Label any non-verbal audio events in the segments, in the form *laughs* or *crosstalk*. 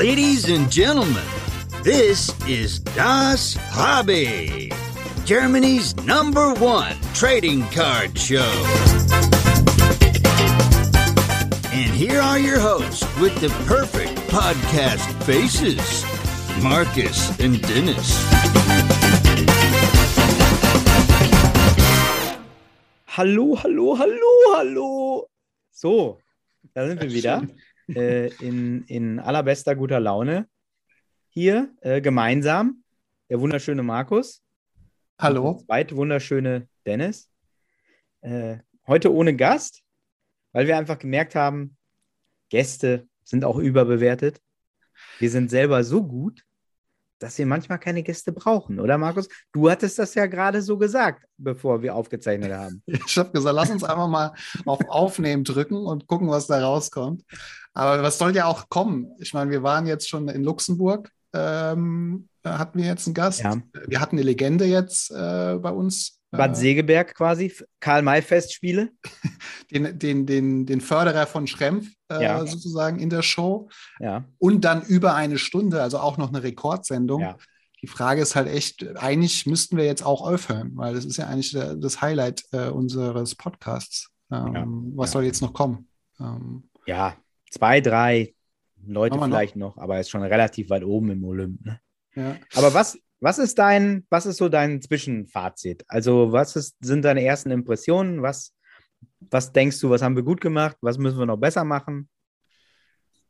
Ladies and gentlemen, this is Das Hobby, Germany's number one trading card show. And here are your hosts with the perfect podcast faces Marcus and Dennis. Hallo, hallo, hallo, hallo. So, da sind wir wieder äh, in, in allerbester guter Laune. Hier äh, gemeinsam der wunderschöne Markus. Hallo. Der zweite wunderschöne Dennis. Äh, heute ohne Gast, weil wir einfach gemerkt haben, Gäste sind auch überbewertet. Wir sind selber so gut, dass wir manchmal keine Gäste brauchen, oder Markus? Du hattest das ja gerade so gesagt, bevor wir aufgezeichnet haben. *laughs* Ich habe gesagt, lass uns einfach mal auf Aufnehmen drücken und gucken, was da rauskommt. Aber was soll ja auch kommen? Ich meine, wir waren jetzt schon in Luxemburg, ähm, da hatten wir jetzt einen Gast. Ja. Wir hatten eine Legende jetzt äh, bei uns. Bad äh, Segeberg quasi, Karl-May-Festspiele. *laughs* den, den, den, den Förderer von Schrempf äh, Ja. sozusagen in der Show. Ja, Und dann über eine Stunde, also auch noch eine Rekordsendung. ja. Die Frage ist halt echt, eigentlich müssten wir jetzt auch aufhören, weil das ist ja eigentlich der, das Highlight äh, unseres Podcasts. Ähm, was soll jetzt noch kommen? Ähm, ja, zwei, drei Leute wir noch? vielleicht noch, aber er ist schon relativ weit oben im Olymp. Ne? ja. Aber was, was ist dein, was ist so dein Zwischenfazit? Also, was ist, sind deine ersten Impressionen? Was, was denkst du, was haben wir gut gemacht? Was müssen wir noch besser machen?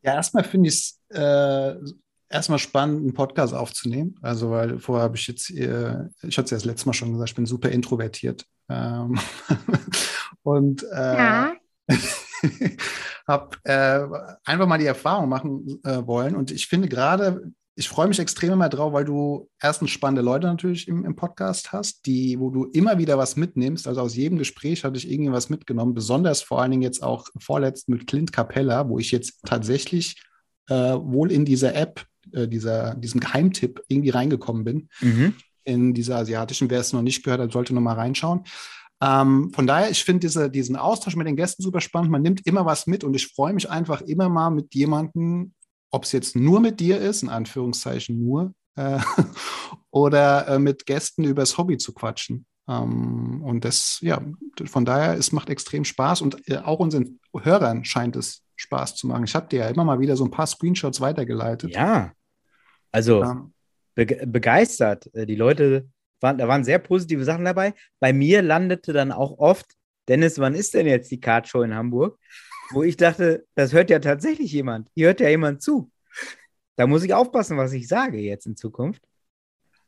ja, erstmal finde ich es äh, erstmal spannend, einen Podcast aufzunehmen. Also, weil vorher habe ich jetzt, äh, ich hatte es ja das letzte Mal schon gesagt, ich bin super introvertiert. Ähm, *laughs* und äh, *laughs* habe äh, einfach mal die Erfahrung machen äh, wollen. Und ich finde gerade, ich freue mich extrem immer drauf, weil du erstens spannende Leute natürlich im, im Podcast hast, die, wo du immer wieder was mitnimmst. Also aus jedem Gespräch hatte ich irgendwie was mitgenommen. Besonders vor allen Dingen jetzt auch vorletzt mit Clint Capella, wo ich jetzt tatsächlich äh, wohl in dieser App, äh, dieser, diesem Geheimtipp irgendwie reingekommen bin Mhm. in dieser asiatischen. Wer es noch nicht gehört hat, sollte noch mal reinschauen. Ähm, von daher, ich finde diese, diesen Austausch mit den Gästen super spannend. Man nimmt immer was mit und ich freue mich einfach immer mal mit jemandem, ob es jetzt nur mit dir ist, in Anführungszeichen nur, äh, *laughs* oder äh, mit Gästen übers Hobby zu quatschen. Ähm, und das, ja, von daher, es macht extrem Spaß und äh, auch unseren Hörern scheint es Spaß zu machen. Ich habe dir ja immer mal wieder so ein paar Screenshots weitergeleitet. Ja. Also, Ähm, be begeistert. Äh, Die Leute waren, da waren sehr positive Sachen dabei. Bei mir landete dann auch oft, Dennis, wann ist denn jetzt die Kartshow in Hamburg? Wo ich dachte, das hört ja tatsächlich jemand. Hier hört ja jemand zu. Da muss ich aufpassen, was ich sage jetzt in Zukunft.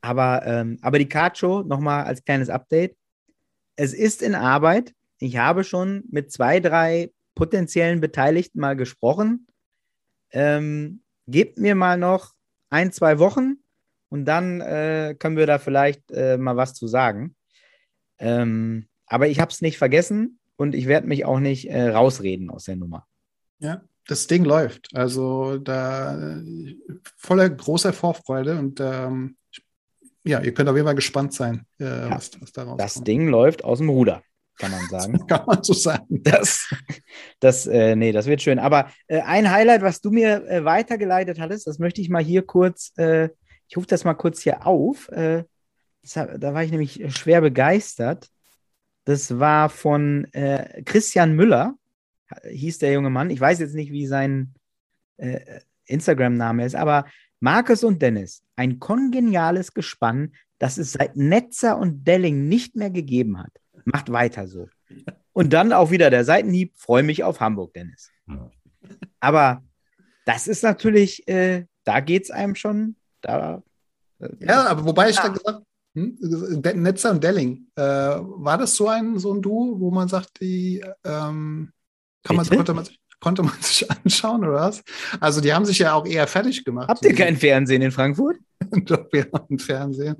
Aber, ähm, aber die Kartshow, nochmal als kleines Update. Es ist in Arbeit. Ich habe schon mit zwei, drei potenziellen Beteiligten mal gesprochen. Ähm, gebt mir mal noch ein, zwei Wochen und dann äh, können wir da vielleicht äh, mal was zu sagen. Ähm, aber ich habe es nicht vergessen und ich werde mich auch nicht äh, rausreden aus der Nummer. Ja, das Ding läuft. Also da voller großer Vorfreude und ähm, ja, ihr könnt auf jeden Fall gespannt sein, äh, was, was daraus Das kommt. Ding läuft aus dem Ruder, kann man *laughs* sagen. Kann man so sagen. Das, das, äh, nee, das wird schön. Aber äh, ein Highlight, was du mir äh, weitergeleitet hattest, das möchte ich mal hier kurz, äh, ich rufe das mal kurz hier auf. Äh, das, da war ich nämlich schwer begeistert. Das war von äh, Christian Müller, hieß der junge Mann. Ich weiß jetzt nicht, wie sein äh, Instagram-Name ist, aber Markus und Dennis, ein kongeniales Gespann, das es seit Netzer und Delling nicht mehr gegeben hat. Macht weiter so. Und dann auch wieder der Seitenhieb, freue mich auf Hamburg, Dennis. Aber das ist natürlich, äh, da geht es einem schon, da. äh, Ja, aber wobei ich Ja. da gesagt hm, Netzer und Delling, äh, war das so ein, so ein Duo, wo man sagt, die ähm, kann man, konnte, man, sich- konnte man *laughs* sich anschauen oder was? Also die haben sich ja auch eher fertig gemacht. Habt ihr kein Fernsehen in Frankfurt? *laughs* Doch, wir haben Fernsehen.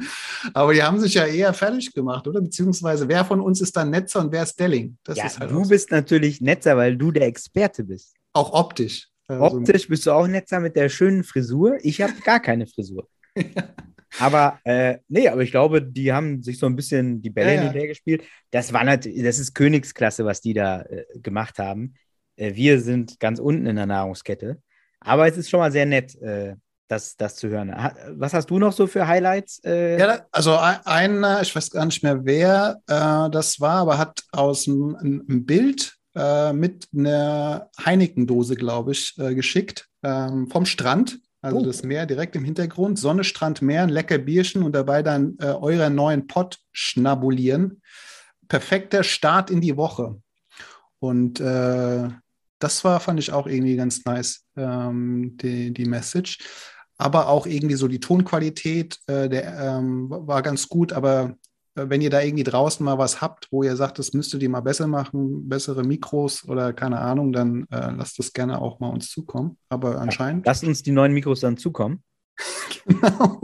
Aber die haben sich ja eher fertig gemacht, oder? Beziehungsweise, wer von uns ist dann Netzer und wer ist Delling? Das ja, ist halt du bist natürlich Netzer, weil du der Experte bist. auch optisch. Also, Optisch bist du auch Netzer mit der schönen Frisur. Ich habe gar keine Frisur. *laughs* Aber äh, nee, aber ich glaube, die haben sich so ein bisschen die Bälle Ja, hin ja. gespielt. Das war natürlich, das ist Königsklasse, was die da äh, gemacht haben. Äh, wir sind ganz unten in der Nahrungskette. Aber es ist schon mal sehr nett, äh, das, das zu hören. Ha, was hast du noch so für Highlights? Äh? Ja, also einer, ich weiß gar nicht mehr, wer äh, das war, aber hat aus einem ein Bild äh, mit einer Heineken-Dose, glaube ich, äh, geschickt ähm, vom Strand. Also oh. das Meer direkt im Hintergrund, Sonne, Strand, Meer, ein lecker Bierchen und dabei dann äh, euren neuen Pott schnabulieren. Perfekter Start in die Woche. Und äh, das war, fand ich auch irgendwie ganz nice, ähm, die, die Message. Aber auch irgendwie so die Tonqualität, äh, der ähm, war ganz gut, aber wenn ihr da irgendwie draußen mal was habt, wo ihr sagt, das müsstet ihr mal besser machen, bessere Mikros oder keine Ahnung, dann äh, lasst das gerne auch mal uns zukommen. Aber anscheinend. lasst uns die neuen Mikros dann zukommen. *laughs* genau.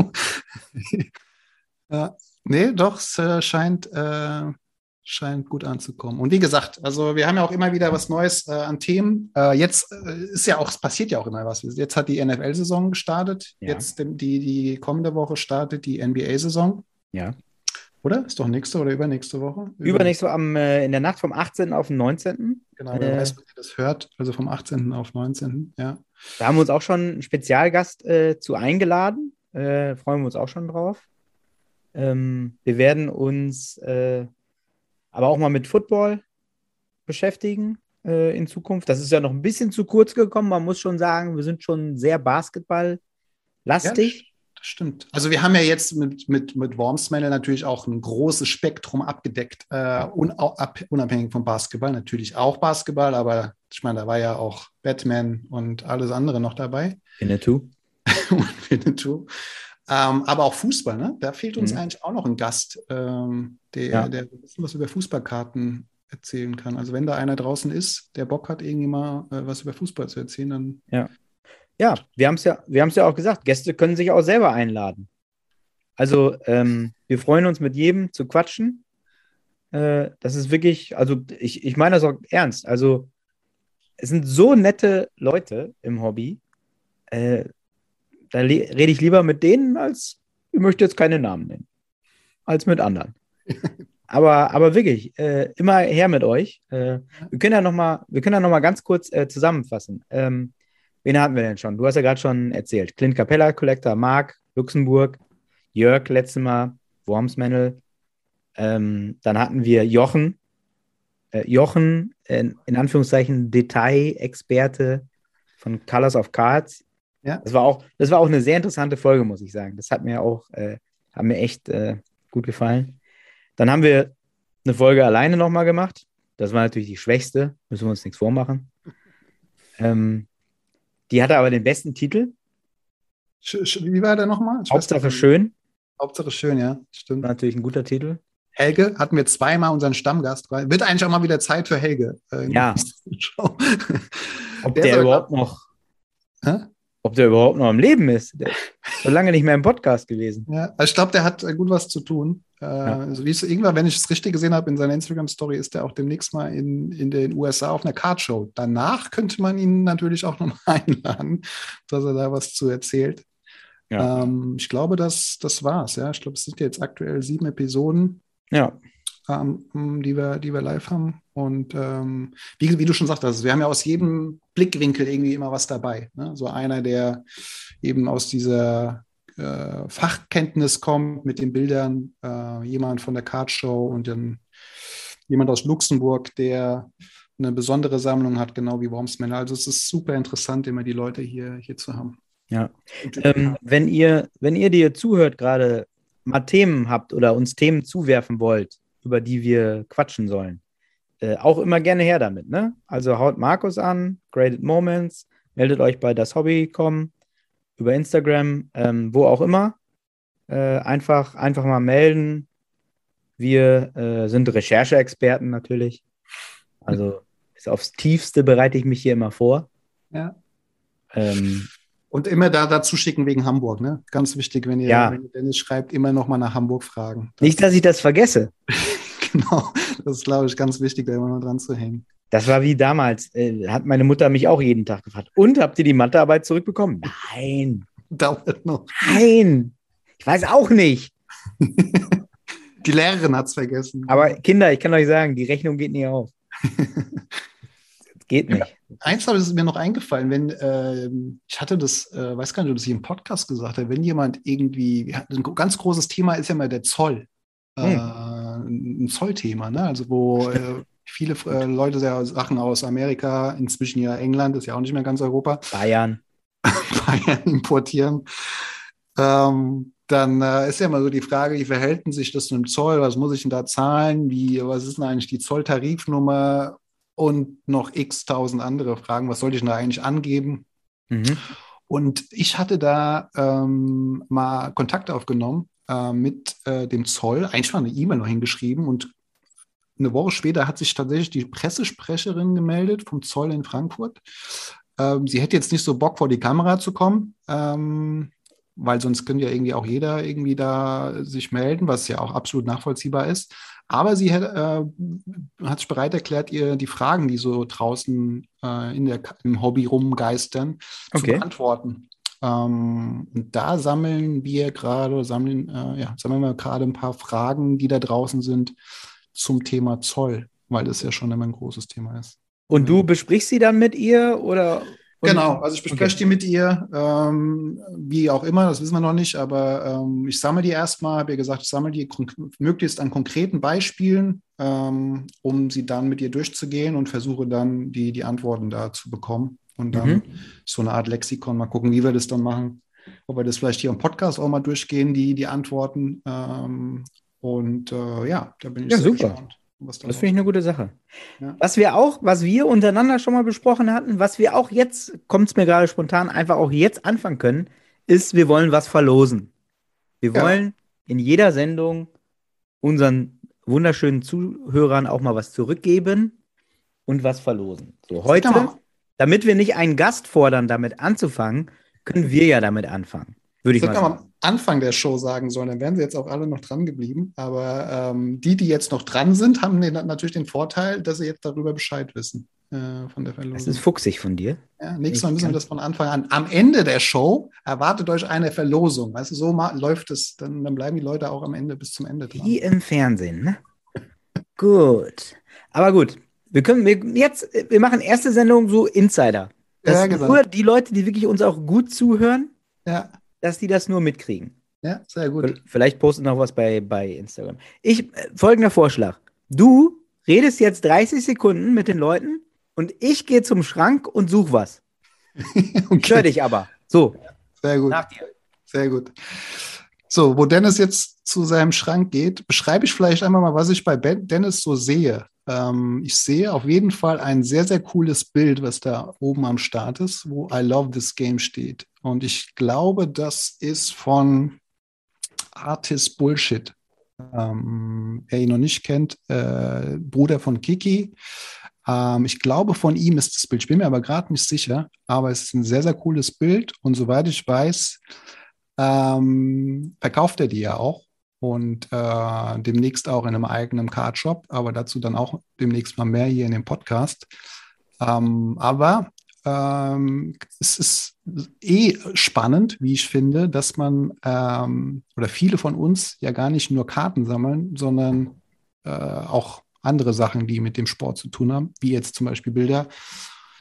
ja, nee, doch, es äh, scheint, äh, scheint gut anzukommen. Und wie gesagt, also wir haben ja auch immer wieder was Neues äh, an Themen. Äh, jetzt ist ja auch, es passiert ja auch immer was. Jetzt hat die NFL-Saison gestartet. Ja. Jetzt die, die kommende Woche startet die NBA-Saison. Ja. Oder? Ist doch nächste oder übernächste Woche? Übernächste Woche am, äh, in der Nacht vom 18. auf den 19. Genau, wer äh, weiß, wenn ihr das hört. Also vom 18. auf 19. Ja. Da haben wir uns auch schon einen Spezialgast äh, zu eingeladen. Äh, freuen wir uns auch schon drauf. Ähm, wir werden uns äh, aber auch mal mit Football beschäftigen äh, in Zukunft. Das ist ja noch ein bisschen zu kurz gekommen. Man muss schon sagen, wir sind schon sehr Basketball-lastig. Ja, das stimmt. Also wir haben ja jetzt mit, mit, mit Wormsmännle natürlich auch ein großes Spektrum abgedeckt, äh, un, ab, unabhängig vom Basketball. Natürlich auch Basketball, aber ich meine, da war ja auch Batman und alles andere noch dabei. Winnetou. *laughs* und Winnetou. Ähm, aber auch Fußball, ne? Da fehlt uns mhm. eigentlich auch noch ein Gast, ähm, der, ja. der ein bisschen was über Fußballkarten erzählen kann. Also wenn da einer draußen ist, der Bock hat, irgendwie mal äh, was über Fußball zu erzählen, dann ja. Ja, wir haben es ja, wir haben es ja auch gesagt, Gäste können sich auch selber einladen. Also ähm, wir freuen uns mit jedem zu quatschen. Äh, das ist wirklich, also ich, ich meine das auch ernst. Also es sind so nette Leute im Hobby. Äh, da rede ich lieber mit denen, als ich möchte jetzt keine Namen nennen, als mit anderen. *laughs* aber, aber wirklich, äh, immer her mit euch. Äh, wir können ja noch mal, wir können ja noch mal ganz kurz äh, zusammenfassen. Ähm, Wen hatten wir denn schon? Du hast ja gerade schon erzählt. Clint Capella, Collector, Mark, Luxemburg, Jörg letztes Mal, Wormsmännel. Ähm, dann hatten wir Jochen. Äh, Jochen, in, in Anführungszeichen Detail-Experte von Colors of Cards. Ja. Das war, auch, das war auch eine sehr interessante Folge, muss ich sagen. Das hat mir auch äh, hat mir echt äh, gut gefallen. Dann haben wir eine Folge alleine nochmal gemacht. Das war natürlich die schwächste, müssen wir uns nichts vormachen. Ähm, die hatte aber den besten Titel. Wie war der nochmal? Hauptsache weiß, schön. Hauptsache schön, ja, stimmt. War natürlich ein guter Titel. Helge hatten wir zweimal unseren Stammgast. Wird eigentlich auch mal wieder Zeit für Helge. Äh, ja. *laughs* Ob der, der überhaupt noch. Hä? Ob der überhaupt noch am Leben ist. Der ist *laughs* schon lange nicht mehr im Podcast gewesen. Ja, also ich glaube, der hat äh, gut was zu tun. Äh, ja. also wie es irgendwann, wenn ich es richtig gesehen habe in seiner Instagram-Story, ist er auch demnächst mal in, in den USA auf einer Cardshow. Danach könnte man ihn natürlich auch nochmal *laughs* einladen, dass er da was zu erzählt. Ja. Ähm, ich glaube, das, das war's. Ja, ich glaube, es sind jetzt aktuell sieben Episoden. Ja ähm, die, wir, die wir live haben. Und ähm, wie, wie, du schon sagtest, wir haben ja aus jedem Blickwinkel irgendwie immer was dabei. Ne? So einer, der eben aus dieser äh, Fachkenntnis kommt mit den Bildern, äh, jemand von der Cardshow und dann jemand aus Luxemburg, der eine besondere Sammlung hat, genau wie Wormsmänner. Also es ist super interessant, immer die Leute hier, hier zu haben. Ja. Ähm, wenn ihr, wenn ihr dir zuhört, gerade mal Themen habt oder uns Themen zuwerfen wollt, über die wir quatschen sollen. Äh, auch immer gerne her damit, ne? Also haut Markus an, Graded Moments, meldet euch bei das Hobby.com, über Instagram, ähm, wo auch immer. Äh, einfach, einfach mal melden. Wir äh, sind Rechercheexperten natürlich. Also ist aufs Tiefste bereite ich mich hier immer vor. Ja. Ähm, und immer da dazu schicken wegen Hamburg, ne? Ganz wichtig, wenn ihr, ja. wenn ihr Dennis schreibt, immer noch mal nach Hamburg fragen. Das Nicht, dass ich das vergesse. *laughs* genau, das ist, glaube ich, ganz wichtig, da immer noch dran zu hängen. Das war wie damals, äh, hat meine Mutter mich auch jeden Tag gefragt. Und habt ihr die Mathearbeit zurückbekommen? Nein. Dauert noch. Nein. Ich weiß auch nicht. *laughs* die Lehrerin hat es vergessen. Aber Kinder, ich kann euch sagen, die Rechnung geht nie auf. *laughs* geht nicht. Eins aber ist mir noch eingefallen, wenn äh, ich hatte das, äh, weiß gar nicht, ob das hier im Podcast gesagt habe, wenn jemand irgendwie, ein ganz großes Thema ist ja mal der Zoll. Hm. Äh, ein Zollthema, ne? Also wo *laughs* äh, viele äh, Leute ja Sachen aus Amerika, inzwischen ja England, ist ja auch nicht mehr ganz Europa. *laughs* Bayern. *laughs* Bayern importieren. Ähm, dann äh, ist ja immer so die Frage, wie verhält sich das mit dem Zoll? Was muss ich denn da zahlen? Wie, was ist denn eigentlich die Zolltarifnummer? Und noch x tausend andere Fragen. Was sollte ich denn da eigentlich angeben? Mhm. Und ich hatte da ähm, mal Kontakt aufgenommen äh, mit äh, dem Zoll, eigentlich mal eine E-Mail noch hingeschrieben und eine Woche später hat sich tatsächlich die Pressesprecherin gemeldet vom Zoll in Frankfurt. Ähm, sie hätte jetzt nicht so Bock vor die Kamera zu kommen, ähm, weil sonst könnte ja irgendwie auch jeder irgendwie da sich melden, was ja auch absolut nachvollziehbar ist. Aber sie hat, äh, hat sich bereit erklärt, ihr die Fragen, die so draußen äh, in der, im Hobby rumgeistern, okay. zu beantworten. Ähm, und da sammeln wir gerade, sammeln, äh, ja, sammeln wir gerade ein paar Fragen, die da draußen sind zum Thema Zoll, weil das ja schon immer ein großes Thema ist. Und du besprichst sie dann mit ihr oder? Genau, also ich bespreche okay. die mit ihr, ähm, wie auch immer, das wissen wir noch nicht, aber ähm, ich sammle die erstmal, habe ihr gesagt, ich sammle die möglichst an konkreten Beispielen, ähm, um sie dann mit ihr durchzugehen und versuche dann die, die Antworten da zu bekommen. Und dann mhm. so eine Art Lexikon, mal gucken, wie wir das dann machen. Ob wir das vielleicht hier im Podcast auch mal durchgehen, die, die Antworten. Ähm, und äh, ja, da bin ich ja, sehr super. gespannt. das finde ich eine gute Sache. Ja. Was wir auch, was wir untereinander schon mal besprochen hatten, was wir auch jetzt, kommt es mir gerade spontan, einfach auch jetzt anfangen können, ist, wir wollen was verlosen. Wir ja. wollen in jeder Sendung unseren wunderschönen Zuhörern auch mal was zurückgeben und was verlosen. So, heute damit wir nicht einen Gast fordern, damit anzufangen, können wir ja damit anfangen. Würde ich das mal sagen. am Anfang der Show sagen sollen, dann wären sie jetzt auch alle noch dran geblieben. Aber ähm, die, die jetzt noch dran sind, haben den, natürlich den Vorteil, dass sie jetzt darüber Bescheid wissen äh, von der Verlosung. Das ist fuchsig von dir. Ja, nächstes Mal müssen wir das von Anfang an. Am Ende der Show erwartet euch eine Verlosung. Weißt du, so läuft es. Dann, dann bleiben die Leute auch am Ende bis zum Ende dran. Wie im Fernsehen, ne? *laughs* gut. Aber gut, wir können wir jetzt, wir machen erste Sendung so Insider. Das ja, genau. Nur die Leute, die wirklich uns auch gut zuhören, ja. dass die das nur mitkriegen. Ja, sehr gut. Vielleicht postet noch was bei, bei Instagram. Ich, äh, folgender Vorschlag. Du redest jetzt 30 Sekunden mit den Leuten und ich gehe zum Schrank und suche was. *laughs* okay. Stör dich aber. So. Sehr gut. Nach dir. Sehr gut. So, wo Dennis jetzt zu seinem Schrank geht, beschreibe ich vielleicht einmal mal, was ich bei Dennis so sehe. Ähm, ich sehe auf jeden Fall ein sehr, sehr cooles Bild, was da oben am Start ist, wo I Love This Game steht. Und ich glaube, das ist von Artist Bullshit. Ähm, wer ihn noch nicht kennt, äh, Bruder von Kiki. Ähm, ich glaube, von ihm ist das Bild. Ich bin mir aber gerade nicht sicher, aber es ist ein sehr, sehr cooles Bild. Und soweit ich weiß, ähm, verkauft er die ja auch und äh, demnächst auch in einem eigenen Cardshop, aber dazu dann auch demnächst mal mehr hier in dem Podcast. Ähm, aber ähm, es ist eh spannend, wie ich finde, dass man ähm, oder viele von uns ja gar nicht nur Karten sammeln, sondern äh, auch andere Sachen, die mit dem Sport zu tun haben, wie jetzt zum Beispiel Bilder,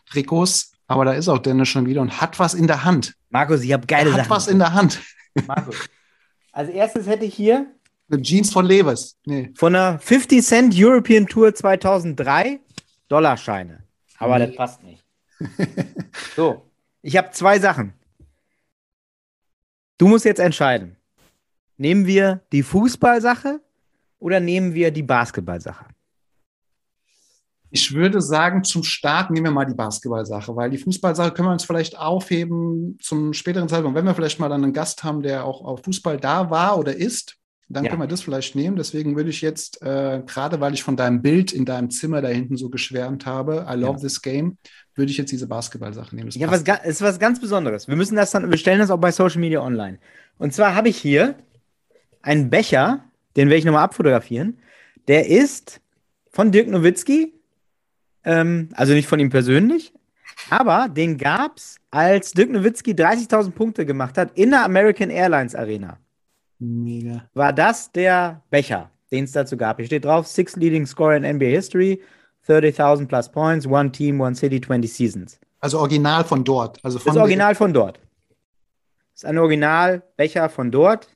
Trikots. Aber da ist auch Dennis schon wieder und hat was in der Hand. Markus, ich habe geile Sachen. Hat was in der Hand. Markus, *laughs* als erstes hätte ich hier eine Jeans von Levis. Nee. Von der 50 Cent European Tour 2003 Dollarscheine. Aber nee. das passt nicht. *laughs* so, ich habe zwei Sachen. Du musst jetzt entscheiden. Nehmen wir die Fußballsache oder nehmen wir die Basketballsache? Ich würde sagen, zum Start nehmen wir mal die Basketballsache, weil die Fußballsache können wir uns vielleicht aufheben zum späteren Zeitpunkt. Wenn wir vielleicht mal dann einen Gast haben, der auch auf Fußball da war oder ist, dann ja. können wir das vielleicht nehmen. Deswegen würde ich jetzt, äh, gerade weil ich von deinem Bild in deinem Zimmer da hinten so geschwärmt habe, I love ja. this game, würde ich jetzt diese Basketballsache nehmen. ja, was, ist was ganz Besonderes. Wir müssen das dann, wir stellen das auch bei Social Media online. Und zwar habe ich hier einen Becher, den werde ich nochmal abfotografieren. Der ist von Dirk Nowitzki, ähm, also nicht von ihm persönlich, aber den gab es, als Dirk Nowitzki 30.000 Punkte gemacht hat in der American Airlines Arena. Mega. War das der Becher, den es dazu gab? Hier steht drauf: Six Leading Scorer in NBA History, 30.000 plus points, one team, one city, 20 seasons. Also original von dort. Also von Das Original von dort. Das ist ein Originalbecher von dort.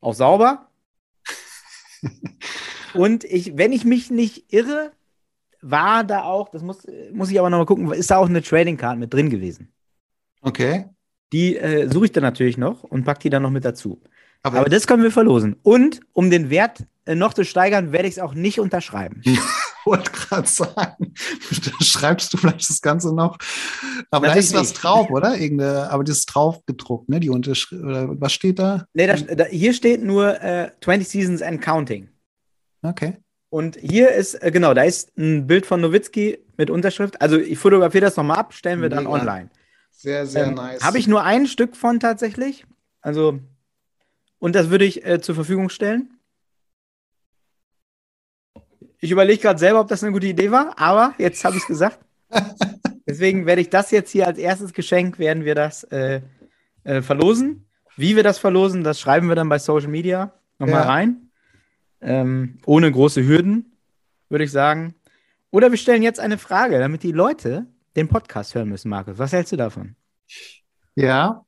Auch sauber. *laughs* Und ich, wenn ich mich nicht irre, war da auch, das muss, muss ich aber nochmal gucken, ist da auch eine Trading Card mit drin gewesen. Okay. Die äh, suche ich dann natürlich noch und pack die dann noch mit dazu. Aber, Aber das können wir verlosen. Und um den Wert äh, noch zu steigern, werde ich es auch nicht unterschreiben. *laughs* ich wollte gerade sagen, da schreibst du vielleicht das Ganze noch. Aber da ist was drauf, oder? Irgendeine, aber das ist drauf gedruckt, ne? Die Unterschrift, oder was steht da? Nee, da, da, hier steht nur äh, 20 Seasons and Counting. Okay. Und hier ist, äh, genau, da ist ein Bild von Nowitzki mit Unterschrift. Also ich fotografiere das nochmal ab, stellen wir dann Mega. online. Sehr, Ähm, Habe ich nur ein Stück von tatsächlich. Also, und das würde ich äh, zur Verfügung stellen. Ich überlege gerade selber, ob das eine gute Idee war, aber jetzt habe ich es gesagt. *laughs* Deswegen werde ich das jetzt hier als erstes Geschenk, werden wir das äh, äh, verlosen. Wie wir das verlosen, das schreiben wir dann bei Social Media nochmal Ja. rein. Ähm, ohne große Hürden, würde ich sagen. Oder wir stellen jetzt eine Frage, damit die Leute den Podcast hören müssen, Markus. Was hältst du davon? Ja.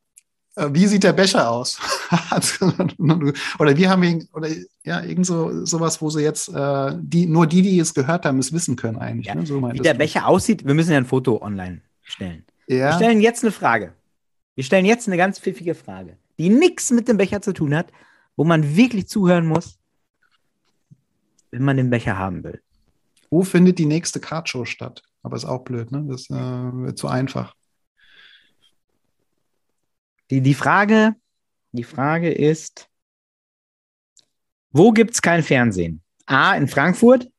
Äh, Wie sieht der Becher aus? *laughs* *laughs* oder wie haben wir ihn, oder ja, irgend so sowas, wo sie jetzt, äh, die, nur die, die es gehört haben, es wissen können eigentlich. Ja, ne? so Wie der. Becher aussieht, wir müssen ja ein Foto online stellen. Wir Ja. stellen jetzt eine Frage. Wir stellen jetzt eine ganz pfiffige Frage, die nichts mit dem Becher zu tun hat, wo man wirklich zuhören muss, wenn man den Becher haben will. Wo findet die nächste Kartshow statt? Aber ist auch blöd, ne? Das äh, wird zu einfach. Die, die, Frage, die Frage ist, wo gibt es kein Fernsehen? A, in Frankfurt?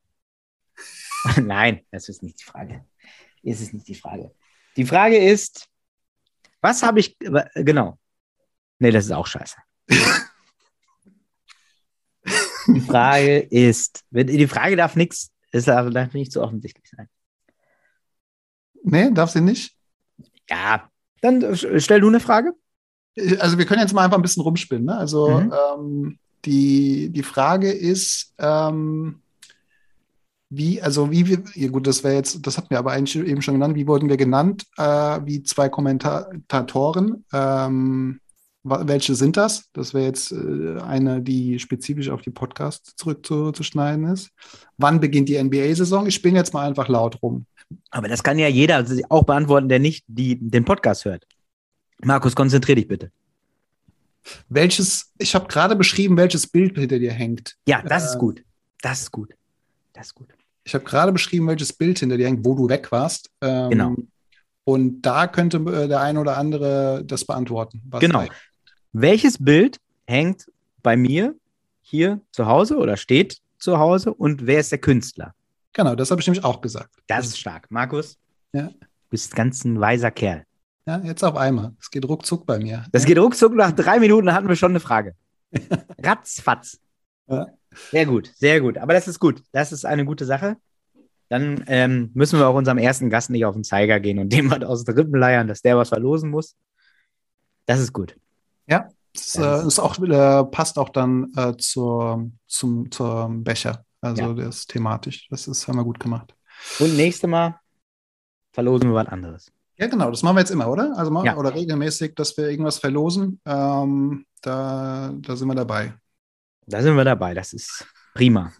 *laughs* Nein, das ist nicht die Frage. Ist nicht die Frage. Die Frage ist, was habe ich, äh, genau. Nee, das ist auch scheiße. *laughs* die Frage ist, die Frage darf nichts, es darf darf nicht so offensichtlich sein. Nee, darf sie nicht? Ja, dann stell du eine Frage. Also wir können jetzt mal einfach ein bisschen rumspinnen. Ne? Also Mhm. ähm, die, die Frage ist, ähm, wie, also wie wir, ja gut, das wäre jetzt, das hatten wir aber eigentlich eben schon genannt, wie wurden wir genannt? Äh, wie zwei Kommentatoren. Ähm, welche sind das? Das wäre jetzt äh, eine, die spezifisch auf die Podcasts zurückzuschneiden ist. Wann beginnt die NBA-Saison? Ich spinne jetzt mal einfach laut rum. Aber das kann ja jeder auch beantworten, der nicht die, den Podcast hört. Markus, konzentrier dich bitte. Welches, ich habe gerade beschrieben, welches Bild hinter dir hängt. Ja, das ist Äh, gut. Das ist gut. Das ist gut. Ich habe gerade beschrieben, welches Bild hinter dir hängt, wo du weg warst. Ähm, Genau. Und da könnte äh, der eine oder andere das beantworten. Genau. da- Welches Bild hängt bei mir hier zu Hause oder steht zu Hause und wer ist der Künstler? Genau, das habe ich nämlich auch gesagt. Das ist stark. Markus, Ja. du bist ganz ein weiser Kerl. Ja, jetzt auf einmal. Es geht ruckzuck bei mir. Das geht ruckzuck, nach drei Minuten hatten wir schon eine Frage. *laughs* Ratzfatz. Ja. Sehr gut, sehr gut. Aber das ist gut. Das ist eine gute Sache. Dann ähm, müssen wir auch unserem ersten Gast nicht auf den Zeiger gehen und *laughs* dem was aus den Rippen leiern, dass der was verlosen muss. Das ist gut. Das äh, ist auch, äh, passt auch dann äh, zur, zum, zum Becher. Also Ja. das ist thematisch. Das ist, haben wir gut gemacht. Und nächstes Mal verlosen wir was anderes. Ja, genau, das machen wir jetzt immer, oder? Also mal, Ja. oder regelmäßig, dass wir irgendwas verlosen. Ähm, da, da sind wir dabei. Da sind wir dabei. Das ist prima.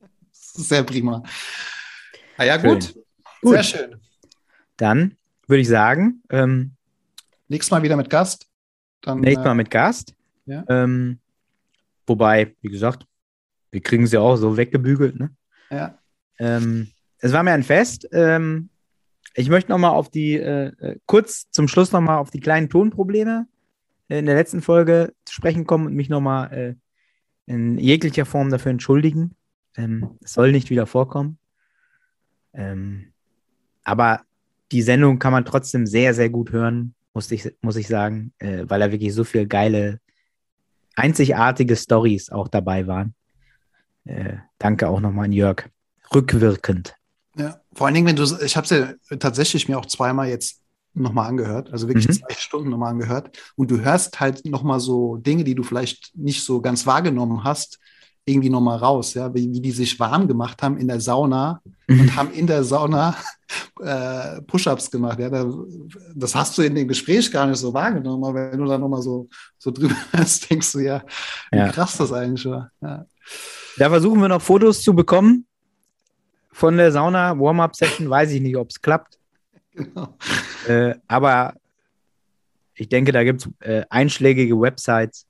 Das ist sehr prima. Ah ja, Schön. gut. Gut. Sehr schön. Dann würde ich sagen, ähm, Nächstes Mal wieder mit Gast. Dann, nächstes Mal äh, mit Gast. Ja. Ähm, wobei, wie gesagt, wir kriegen sie auch so weggebügelt. Ne? ja. Ähm, es war mir ein Fest. Ähm, ich möchte noch mal auf die, äh, äh, kurz zum Schluss noch mal auf die kleinen Tonprobleme in der letzten Folge zu sprechen kommen und mich noch mal äh, in jeglicher Form dafür entschuldigen. Ähm, es soll nicht wieder vorkommen. Ähm, aber die Sendung kann man trotzdem sehr, sehr gut hören, muss ich, muss ich sagen, äh, weil da wirklich so viele geile, einzigartige Stories auch dabei waren. Äh, danke auch nochmal an Jörg. Rückwirkend. Ja, vor allen Dingen, wenn du, ich habe es ja tatsächlich mir auch zweimal jetzt nochmal angehört, also wirklich Mhm. zwei Stunden nochmal angehört. Und du hörst halt nochmal so Dinge, die du vielleicht nicht so ganz wahrgenommen hast irgendwie nochmal raus, ja, wie, wie die sich warm gemacht haben in der Sauna und haben in der Sauna *laughs* äh, Push-ups gemacht. Ja, da, das hast du in dem Gespräch gar nicht so wahrgenommen, aber wenn du da nochmal so, so drüber *laughs* hast, denkst du ja, wie Ja. krass das eigentlich war. Ja. Da versuchen wir noch Fotos zu bekommen von der Sauna Warm-up-Session. Weiß ich nicht, ob es klappt. *laughs* Genau. Äh, aber ich denke, da gibt es äh, einschlägige Websites,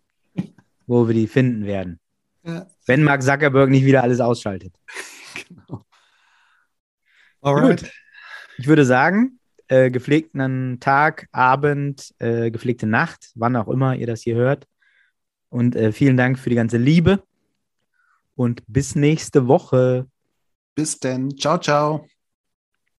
wo wir die finden werden. Ja, Wenn Mark Zuckerberg nicht wieder alles ausschaltet. *laughs* genau. Gut. Ich würde sagen, äh, gepflegten Tag, Abend, äh, gepflegte Nacht, wann auch immer ihr das hier hört. Und äh, vielen Dank für die ganze Liebe. Und bis nächste Woche. Bis denn. Ciao, ciao.